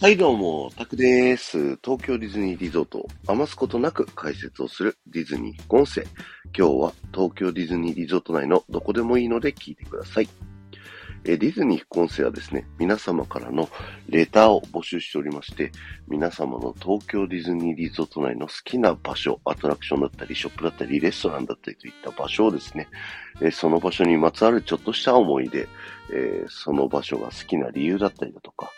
はい、どうも、タクです。東京ディズニーリゾートを余すことなく解説をするディズニー副音声。今日は東京ディズニーリゾート内のどこでもいいので聞いてください。えディズニー副音声はですね、皆様からのレターを募集しておりまして、皆様の東京ディズニーリゾート内の好きな場所、アトラクションだったり、ショップだったり、レストランだったりといった場所をですね、えその場所にまつわるちょっとした思い出、えその場所が好きな理由だったりだとか、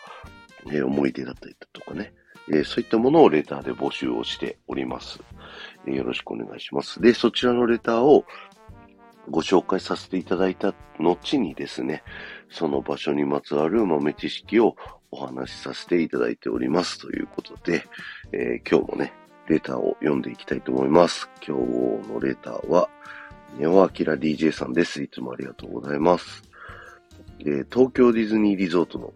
え、思い出だったりだとかね、え、そういったものをレターで募集をしております、え、よろしくお願いします。で、そちらのレターをご紹介させていただいた後にですね、その場所にまつわる豆知識をお話しさせていただいておりますということで、えー、今日もね、レターを読んでいきたいと思います。今日のレターは、ネオアキラ DJ さんです。いつもありがとうございます。で東京ディズニーリゾートの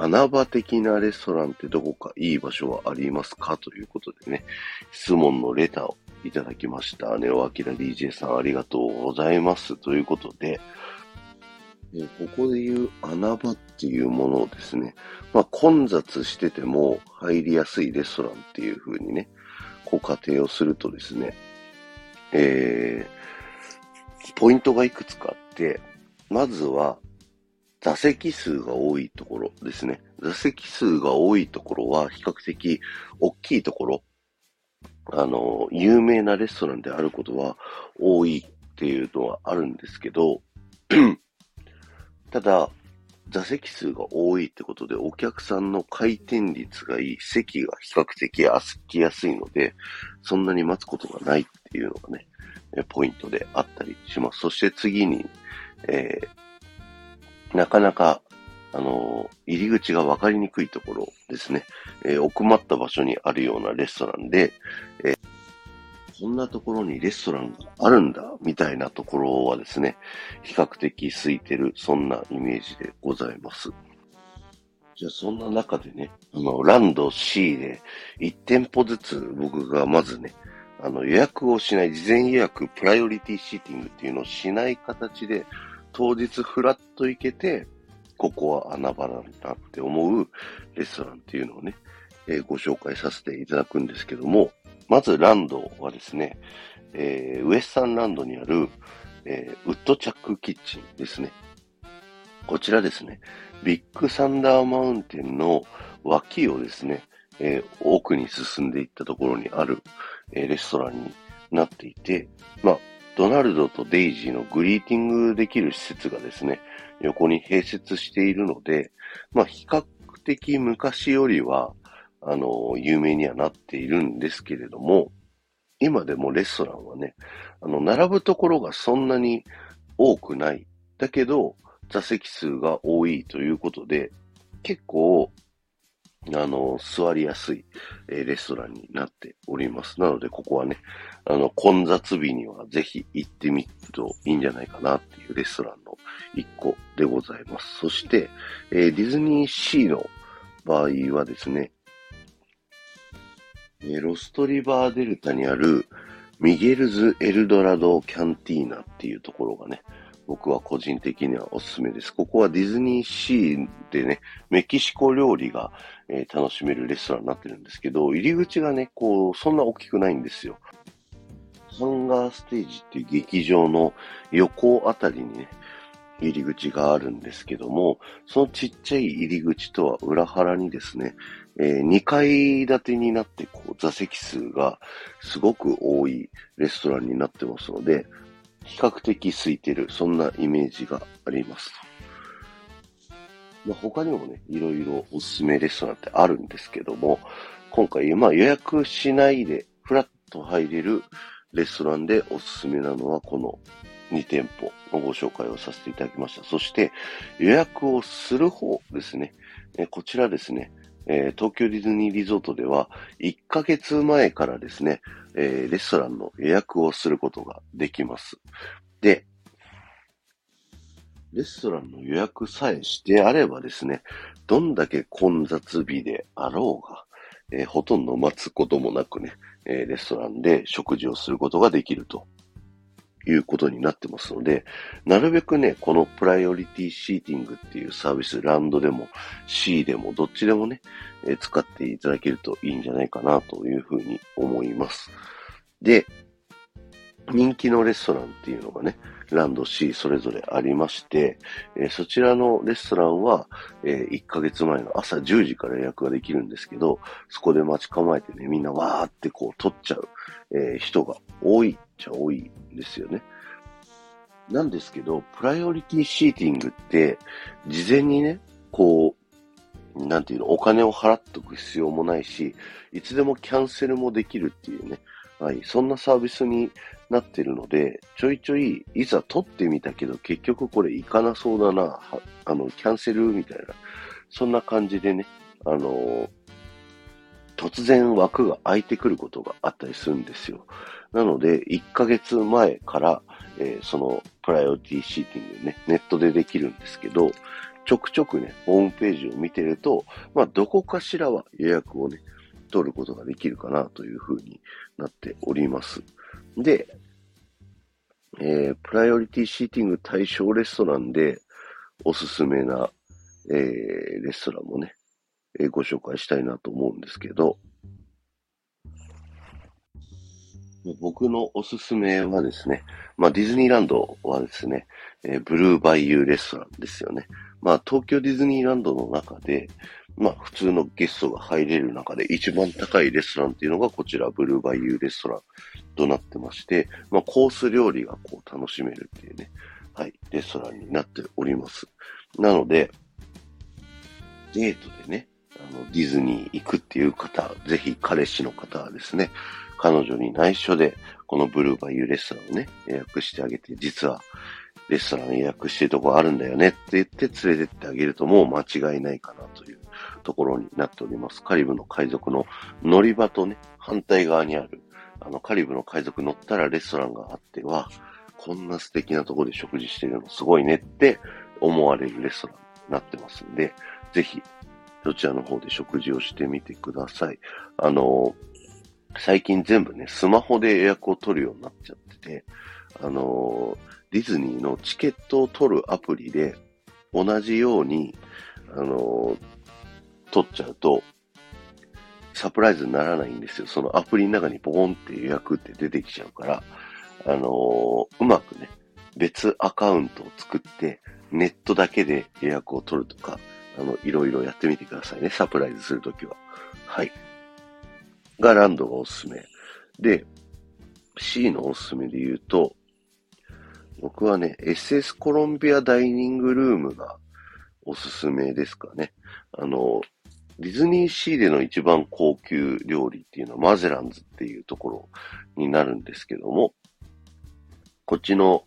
穴場的なレストランってどこかいい場所はありますか？ということでね、質問のレターをいただきました。ネオアキラ DJ さんありがとうございます。ということで、えここで言う穴場っていうものをですね、まあ混雑してても入りやすいレストランっていう風にね、こう仮定をするとですね、えー、ポイントがいくつかあって、まずは座席数が多いところですね。座席数が多いところは比較的大きいところ、あの、有名なレストランであることは多いっていうのはあるんですけど、ただ、座席数が多いってことで、お客さんの回転率がいい、席が比較的空きやすいので、そんなに待つことがないっていうのがね、ポイントであったりします。そして次に、えーなかなか、あの、入り口が分かりにくいところですね。えー、奥まった場所にあるようなレストランで、えー、こんなところにレストランがあるんだ、みたいなところはですね、比較的空いてる、そんなイメージでございます。じゃあそんな中でね、あの、ランド C で1店舗ずつ僕がまずね、あの予約をしない、事前予約、プライオリティシーティングっていうのをしない形で、当日フラッと行けて、ここは穴場なんだって思うレストランっていうのをね、えー、ご紹介させていただくんですけども、まずランドはですね、えー、ウエスタンランドにある、えー、ウッドチャックキッチンですね。こちらですね、ビッグサンダーマウンテンの脇をですね、えー、奥に進んでいったところにある、えー、レストランになっていて、まあ、ドナルドとデイジーのグリーティングできる施設がですね、横に併設しているので、まあ、比較的昔よりは、あの、有名にはなっているんですけれども、今でもレストランはね、あの、並ぶところがそんなに多くない。だけど、座席数が多いということで、結構、あの、座りやすい、え、レストランになっております。なので、ここはね、あの、混雑日にはぜひ行ってみるといいんじゃないかなっていうレストランの一個でございます。そして、え、ディズニーシーの場合はですね、え、ロストリバーデルタにあるミゲルズ・エルドラド・キャンティーナっていうところがね、僕は個人的にはおすすめです。ここはディズニーシーでね、メキシコ料理が、えー、楽しめるレストランになってるんですけど、入り口がね、こう、そんな大きくないんですよ。ハンガーステージっていう劇場の横あたりにね、入り口があるんですけども、そのちっちゃい入り口とは裏腹にですね、えー、2階建てになってこう座席数がすごく多いレストランになってますので、比較的空いてる、そんなイメージがあります。まあ、他にもね、いろいろおすすめレストランってあるんですけども、今回、まあ予約しないでフラッと入れるレストランでおすすめなのはこの2店舗のご紹介をさせていただきました。そして予約をする方ですね。えこちらですね、え東京ディズニーリゾートでは1ヶ月前からですね、えー、レストランの予約をすることができます。で、レストランの予約さえしてあればですね、どんだけ混雑日であろうが、えー、ほとんど待つこともなくね、え、レストランで食事をすることができるということになってますので、なるべくね、このプライオリティシーティングっていうサービス、ランドでも C でもどっちでもね、え、使っていただけるといいんじゃないかなというふうに思います。で、人気のレストランっていうのがね、ランド C それぞれありまして、えー、そちらのレストランは、えー、1ヶ月前の朝10時から予約ができるんですけど、そこで待ち構えてね、みんなわーってこう取っちゃう、えー、人が多いっちゃ多いんですよね。なんですけど、プライオリティシーティングって、事前にね、こう、なんていうの、お金を払っとく必要もないし、いつでもキャンセルもできるっていうね、はい、そんなサービスになってるので、ちょいちょい、いざ取ってみたけど、結局これ行かなそうだな、あの、キャンセルみたいな、そんな感じでね、あの突然枠が空いてくることがあったりするんですよ。なので、1ヶ月前から、えー、そのプライオリティシーティングね、ネットでできるんですけど、ちょくちょくね、ホームページを見てると、まあ、どこかしらは予約をね、取ることができるかなというふうになっております。で、えー、プライオリティシーティング対象レストランでおすすめな、えー、レストランもね、えー、ご紹介したいなと思うんですけど、僕のおすすめはですね、まあディズニーランドはですね、えー、ブルーバイユーレストランですよね。まあ東京ディズニーランドの中で、まあ普通のゲストが入れる中で一番高いレストランっていうのがこちらブルーバイユーレストランとなってまして、まあコース料理がこう楽しめるっていうね、はい、レストランになっております。なので、デートでね、あの、ディズニー行くっていう方、ぜひ彼氏の方はですね、彼女に内緒で、このブルーバイユーレストランをね、予約してあげて、実は、レストラン予約してるとこあるんだよねって言って連れてってあげるともう間違いないかなというところになっております。カリブの海賊の乗り場とね、反対側にある、あの、カリブの海賊乗ったらレストランがあっては、こんな素敵なところで食事してるのすごいねって思われるレストランになってますんで、ぜひ、そちらの方で食事をしてみてください。あの、最近全部ね、スマホで予約を取るようになっちゃってて、あのディズニーのチケットを取るアプリで、同じように、あの取っちゃうと、サプライズにならないんですよ。そのアプリの中にポコンって予約って出てきちゃうから、あのうまくね、別アカウントを作って、ネットだけで予約を取るとか、あの、いろいろやってみてくださいね。サプライズするときは。はい。がランドがおすすめ。で、C のおすすめで言うと、僕はね、SS コロンビアダイニングルームがおすすめですかね。あの、ディズニーシーでの一番高級料理っていうのはマゼランズっていうところになるんですけども、こっちの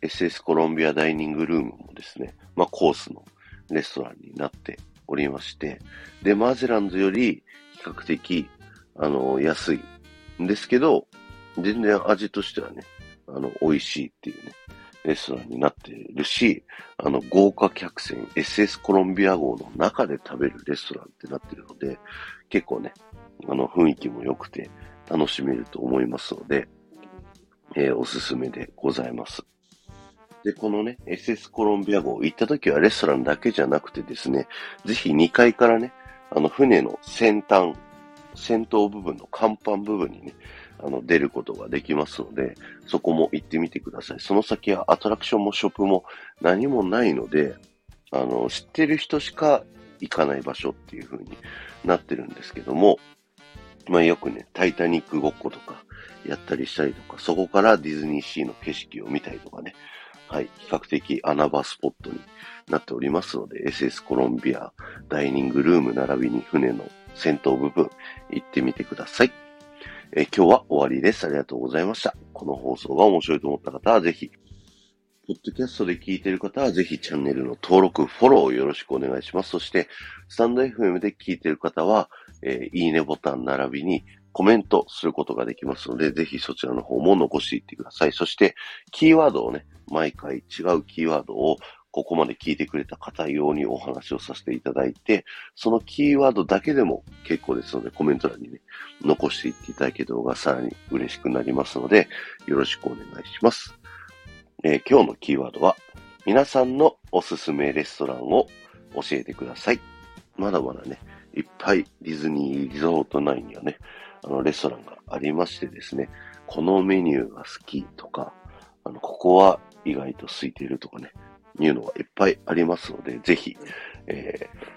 SS コロンビアダイニングルームもですね、まあコースのレストランになっておりまして、で、マゼランズより比較的、あの、安いんですけど、全然味としてはね、あの、美味しいっていうね、レストランになっているし、あの、豪華客船 SS コロンビア号の中で食べるレストランってなってるので、結構ね、あの、雰囲気も良くて楽しめると思いますので、えー、おすすめでございます。で、このね、SS コロンビア号行った時はレストランだけじゃなくてですね、ぜひ2階からね、あの船の先端、先頭部分の甲板部分にね、あの、出ることができますので、そこも行ってみてください。その先はアトラクションもショップも何もないので、あの、知ってる人しか行かない場所っていう風になってるんですけども、まあよくね、タイタニックごっことかやったりしたりとか、そこからディズニーシーの景色を見たりとかね、はい、比較的穴場スポットになっておりますので、SS コロンビアダイニングルーム並びに船の先頭部分行ってみてください。え今日は終わりです。ありがとうございました。この放送が面白いと思った方はぜひ、ポッドキャストで聞いている方はぜひチャンネルの登録、フォローをよろしくお願いします。そして、スタンド FM で聞いている方は、えー、いいねボタン並びにコメントすることができますので、ぜひそちらの方も残していってください。そして、キーワードをね、毎回違うキーワードをここまで聞いてくれた方用にお話をさせていただいて、そのキーワードだけでも結構ですので、コメント欄にね、残していっていただける方がさらに嬉しくなりますので、よろしくお願いします。えー今日のキーワードは、皆さんのおすすめレストランを教えてください。まだまだね、いっぱいディズニーリゾート内にはね、あの、レストランがありましてですね、このメニューが好きとか、あの、ここは意外と空いているとかね、いうのがいっぱいありますので、ぜひ、えー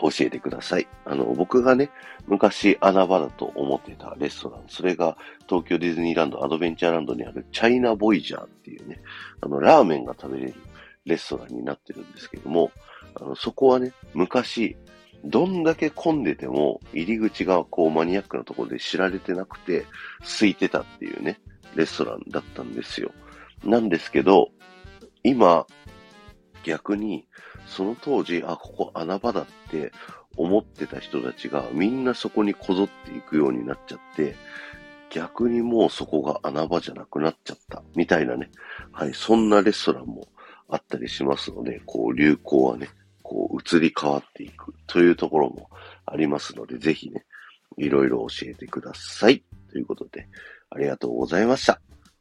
教えてください。あの、僕がね、昔穴場だと思ってたレストラン、それが東京ディズニーランドアドベンチャーランドにあるチャイナボイジャーっていうね、あの、ラーメンが食べれるレストランになってるんですけども、あの、そこはね、昔、どんだけ混んでても、入り口がこうマニアックなところで知られてなくて、空いてたっていうね、レストランだったんですよ。なんですけど、今、逆に、その当時、あ、ここ穴場だって思ってた人たちがみんなそこにこぞっていくようになっちゃって、逆にもうそこが穴場じゃなくなっちゃった、みたいなね。はい、そんなレストランもあったりしますので、こう流行はね、こう移り変わっていくというところもありますので、ぜひね、いろいろ教えてください。ということで、ありがとうございました。